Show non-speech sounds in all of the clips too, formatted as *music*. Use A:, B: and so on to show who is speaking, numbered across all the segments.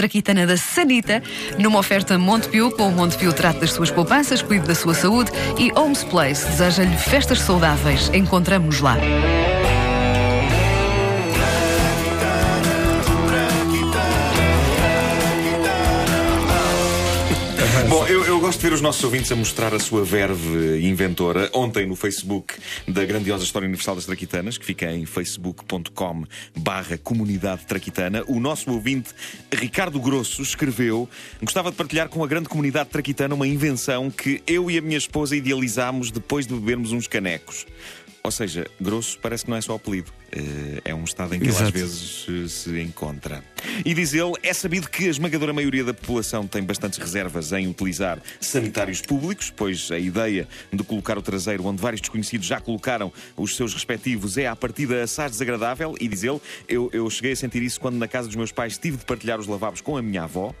A: traquitana da Sanita, numa oferta Montepio, com o Montepio trate das suas poupanças, cuide da sua saúde e Homes Place deseja-lhe festas saudáveis. Encontramos-nos lá.
B: Bom, eu, eu gosto de ver os nossos ouvintes a mostrar a sua verve inventora. Ontem no Facebook da grandiosa História Universal das Traquitanas, que fica em facebook.com barra comunidade traquitana, o nosso ouvinte Ricardo Grosso escreveu gostava de partilhar com a grande comunidade traquitana uma invenção que eu e a minha esposa idealizámos depois de bebermos uns canecos. Ou seja, grosso parece que não é só apelido. Eh, É um estado em que ele às
C: Exato.
B: vezes eh, se encontra. E diz ele: é sabido que a esmagadora maioria da população tem bastantes reservas em utilizar sanitários públicos, pois a ideia de colocar o traseiro onde vários desconhecidos já colocaram os seus respectivos é à partida assaz desagradável. E diz ele: eu, eu cheguei a sentir isso quando na casa dos meus pais tive de partilhar os lavabos com a minha avó.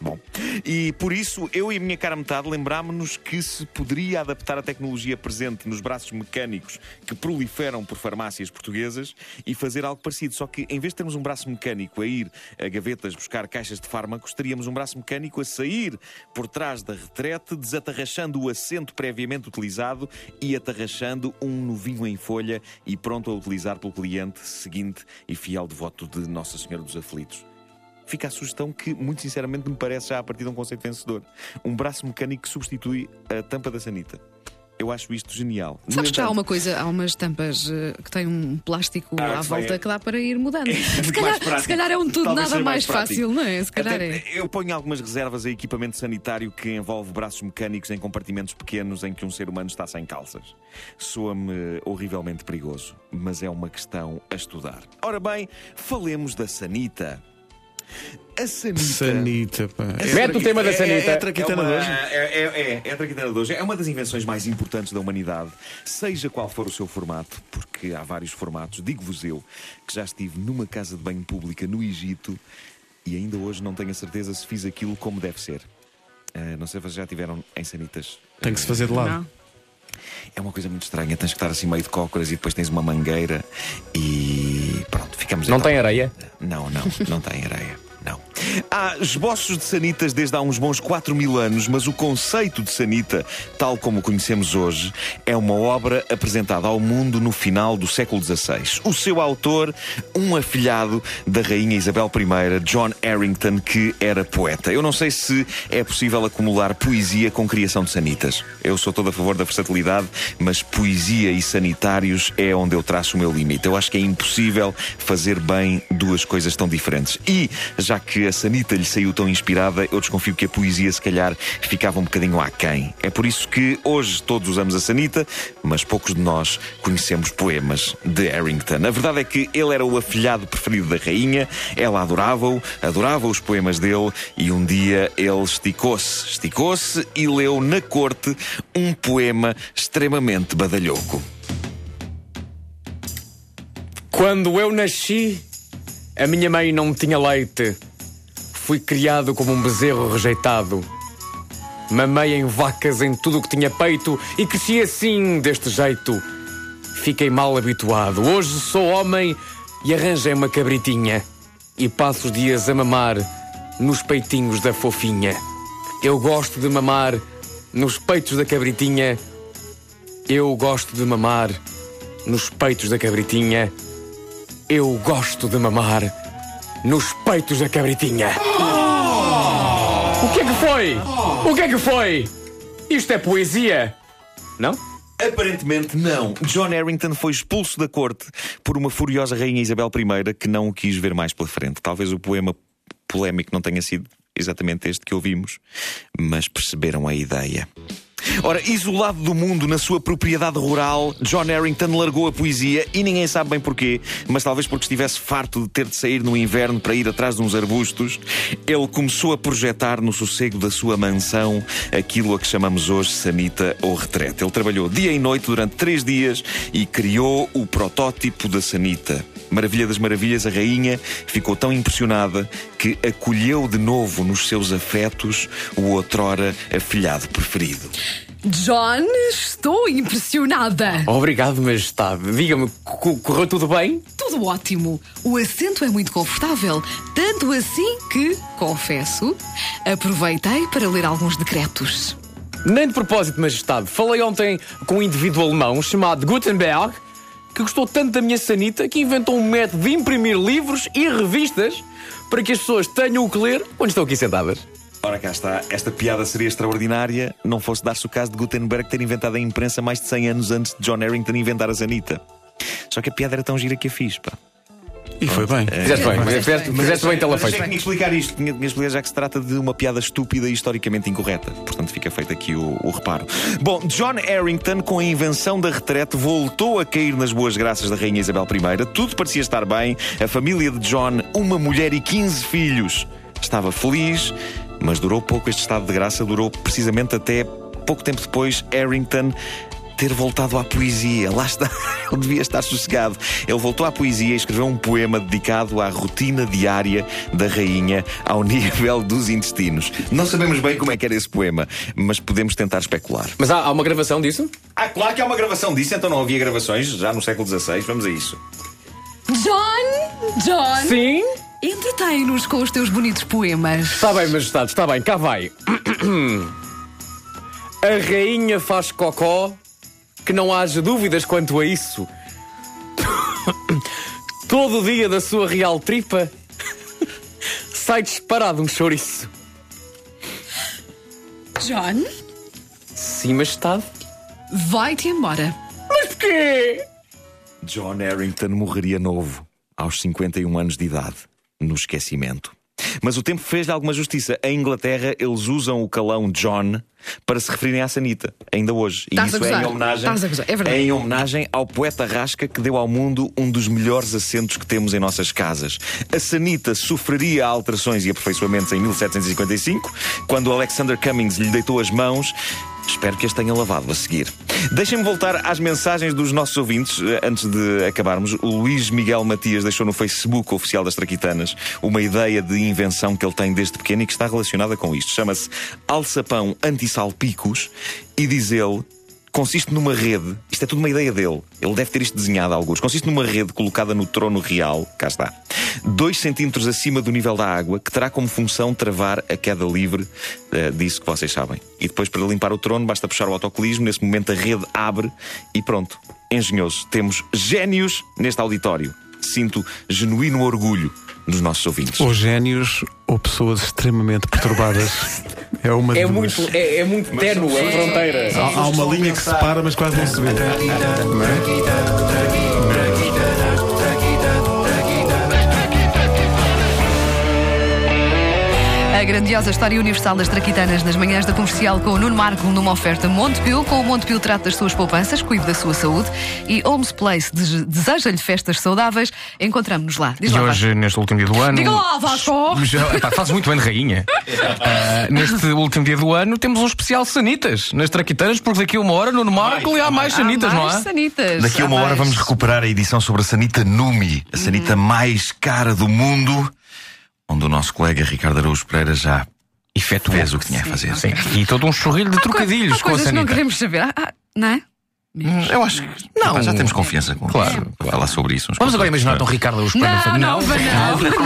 B: Bom, e por isso eu e a minha cara metade lembrámos-nos que se poderia adaptar a tecnologia presente nos braços mecânicos que proliferam por farmácias portuguesas e fazer algo parecido. Só que em vez de termos um braço mecânico a ir a gavetas buscar caixas de fármacos, teríamos um braço mecânico a sair por trás da retrete, desatarrachando o assento previamente utilizado e atarrachando um novinho em folha e pronto a utilizar pelo cliente seguinte e fiel devoto de Nossa Senhora dos Aflitos fica a sugestão que, muito sinceramente, me parece já a partir de um conceito vencedor. Um braço mecânico que substitui a tampa da sanita. Eu acho isto genial. No
A: Sabes que já há
B: entanto,
A: uma coisa, há umas tampas eh, que têm um plástico
B: Ah,
A: à
B: que
A: volta
B: vai-
A: que dá para ir mudando. *laughs* se,
B: muito
A: calhar,
B: mais
A: se calhar é um tudo
B: Talvez
A: nada mais,
B: prático.
A: fácil, não é? Se calhar
B: Até-
A: é.
B: Eu ponho algumas reservas a equipamento sanitário que envolve braços mecânicos em compartimentos pequenos em que um ser humano está sem calças. Soa-me horrivelmente perigoso, mas é uma questão a estudar. Ora bem, falemos da sanita. A sanita.
C: Sanita, pá. É
D: Mete o tema da
C: É,
D: sanita.
C: é a
B: É,
C: traquitana
B: uma,
C: de hoje.
B: é, é, é, é a traquitana de hoje. É uma das invenções mais importantes da humanidade, seja qual for o seu formato, porque há vários formatos. Digo-vos eu que já estive numa casa de banho pública no Egito e ainda hoje não tenho a certeza se fiz aquilo como deve ser. Ah, não sei se vocês já tiveram em sanitas.
C: Tem que se fazer de lado.
A: Não.
B: É uma coisa muito estranha. Tens que estar assim meio de cócoras e depois tens uma mangueira e pronto, ficamos
D: Não
B: então-
D: tem areia?
B: não, não, não tem areia. Há esboços de sanitas desde há uns bons 4 mil anos, mas o conceito de sanita, tal como o conhecemos hoje, é uma obra apresentada ao mundo no final do século XVI. O seu autor, um afilhado da Rainha Isabel I, John Harrington, que era poeta. Eu não sei se é possível acumular poesia com criação de sanitas. Eu sou todo a favor da versatilidade, mas poesia e sanitários é onde eu traço o meu limite. Eu acho que é impossível fazer bem duas coisas tão diferentes. E, já que a sanita lhe saiu tão inspirada, eu desconfio que a poesia, se calhar, ficava um bocadinho aquém. É por isso que hoje todos usamos a sanita, mas poucos de nós conhecemos poemas de Harrington. A verdade é que ele era o afilhado preferido da rainha, ela adorava-o, adorava os poemas dele, e um dia ele esticou-se, esticou-se e leu na corte um poema extremamente badalhoco.
D: Quando eu nasci, a minha mãe não tinha leite. Fui criado como um bezerro rejeitado. Mamei em vacas em tudo o que tinha peito e cresci assim, deste jeito. Fiquei mal habituado. Hoje sou homem e arranjei uma cabritinha. E passo os dias a mamar nos peitinhos da fofinha. Eu gosto de mamar nos peitos da cabritinha. Eu gosto de mamar nos peitos da cabritinha. Eu gosto de mamar nos peitos da cabritinha. O que é que foi? O que é que foi? Isto é poesia? Não?
B: Aparentemente não. John Harrington foi expulso da corte por uma furiosa rainha Isabel I que não o quis ver mais pela frente. Talvez o poema polémico não tenha sido exatamente este que ouvimos, mas perceberam a ideia. Ora, isolado do mundo na sua propriedade rural, John Harrington largou a poesia e ninguém sabe bem porquê, mas talvez porque estivesse farto de ter de sair no inverno para ir atrás de uns arbustos, ele começou a projetar no sossego da sua mansão aquilo a que chamamos hoje sanita ou retrete. Ele trabalhou dia e noite durante três dias e criou o protótipo da sanita. Maravilha das maravilhas, a rainha ficou tão impressionada que acolheu de novo nos seus afetos o outrora afilhado preferido.
A: John, estou impressionada.
D: Obrigado, Majestade. Diga-me, co- correu tudo bem?
A: Tudo ótimo. O assento é muito confortável. Tanto assim que, confesso, aproveitei para ler alguns decretos.
D: Nem de propósito, Majestade. Falei ontem com um indivíduo alemão chamado Gutenberg que gostou tanto da minha sanita que inventou um método de imprimir livros e revistas para que as pessoas tenham o que ler quando estão aqui sentadas.
B: Ora cá está, esta piada seria extraordinária não fosse dar-se o caso de Gutenberg ter inventado a imprensa mais de 100 anos antes de John Harrington inventar a Zanita. Só que a piada era tão gira que a fiz, pá.
C: E foi bem.
D: Fizeste bem, fizeste, fizeste bem tela feita.
B: tinha que explicar isto, tinha, tinha que explicar já que se trata de uma piada estúpida e historicamente incorreta. Portanto, fica feito aqui o, o reparo. Bom, John Harrington, com a invenção da retrete, voltou a cair nas boas graças da Rainha Isabel I. Tudo parecia estar bem. A família de John, uma mulher e 15 filhos, estava feliz, mas durou pouco este estado de graça, durou precisamente até pouco tempo depois Harrington ter voltado à poesia. Lá está, *laughs* ele devia estar sossegado. Ele voltou à poesia e escreveu um poema dedicado à rotina diária da rainha ao *laughs* nível dos intestinos. Não sabemos bem como é que era esse poema, mas podemos tentar especular.
D: Mas há, há uma gravação disso?
B: Ah, claro que há uma gravação disso, então não havia gravações já no século XVI. Vamos a isso.
A: John! John!
D: Sim.
A: Entretém-nos com os teus bonitos poemas.
D: Está bem, Majestade, está bem, cá vai. *clears throat* A rainha faz cocó, que não haja dúvidas quanto a isso. Todo dia da sua real tripa sai disparado um chouriço.
A: John,
D: Sim, Majestade.
A: vai-te embora.
D: Mas porquê?
B: John Harrington morreria novo, aos 51 anos de idade, no esquecimento. Mas o tempo fez-lhe alguma justiça. Em Inglaterra, eles usam o calão John para se referirem à Sanita, ainda hoje. E isso é em homenagem,
A: é verdade.
B: em homenagem ao poeta Rasca que deu ao mundo um dos melhores assentos que temos em nossas casas. A Sanita sofreria alterações e aperfeiçoamentos em 1755, quando Alexander Cummings lhe deitou as mãos. Espero que as tenha lavado a seguir. Deixem-me voltar às mensagens dos nossos ouvintes eh, antes de acabarmos. O Luís Miguel Matias deixou no Facebook oficial das Traquitanas uma ideia de invenção que ele tem desde pequeno e que está relacionada com isto. Chama-se alçapão anti-salpicos e diz ele. Consiste numa rede, isto é tudo uma ideia dele, ele deve ter isto desenhado a alguns. Consiste numa rede colocada no trono real, cá está, dois centímetros acima do nível da água, que terá como função travar a queda livre eh, disso que vocês sabem. E depois, para limpar o trono, basta puxar o autocolismo, nesse momento a rede abre e pronto. Engenhoso. Temos génios neste auditório. Sinto genuíno orgulho nos nossos ouvintes.
C: Ou génios ou pessoas extremamente perturbadas. *laughs* É uma
D: É muito, é, é muito ténue a fronteira.
C: Há, há uma linha que separa, mas quase não se vê. Não é?
A: Grandiosa história universal das traquitanas nas manhãs da comercial com o Nuno Marco numa oferta Montepio. Com o Montepio trata das suas poupanças, cuide da sua saúde e Holmes Place dese- deseja-lhe festas saudáveis. Encontramos-nos lá. Diz
E: E
A: lá,
E: hoje, neste último dia do ano.
A: Diga lá, Vasco! *laughs*
E: Epá, faz muito bem de rainha. *laughs* Ah, neste último dia do ano temos um especial Sanitas nas Traquitanas, porque daqui a uma hora no Marco há mais Sanitas,
A: Há
E: não
A: mais
E: há?
A: sanitas.
F: Daqui a uma
A: Há
F: hora
A: mais.
F: vamos recuperar a edição sobre a Sanita Numi, a Sanita mais cara do mundo, onde o nosso colega Ricardo Araújo Pereira já
E: Efetuou.
F: fez o que tinha a fazer.
E: Sim. E todo um chorrilho de trocadilhos
A: Há
E: com a
A: coisas que não queremos saber. Ah, ah, não é?
F: Eu acho que
E: Não.
F: Epá, já temos confiança com
E: Claro,
F: para falar sobre isso. uns com
E: Vamos
F: os
E: agora
F: outros,
E: imaginar um Ricardo Araújo Pereira.
A: Não, não, não. *laughs*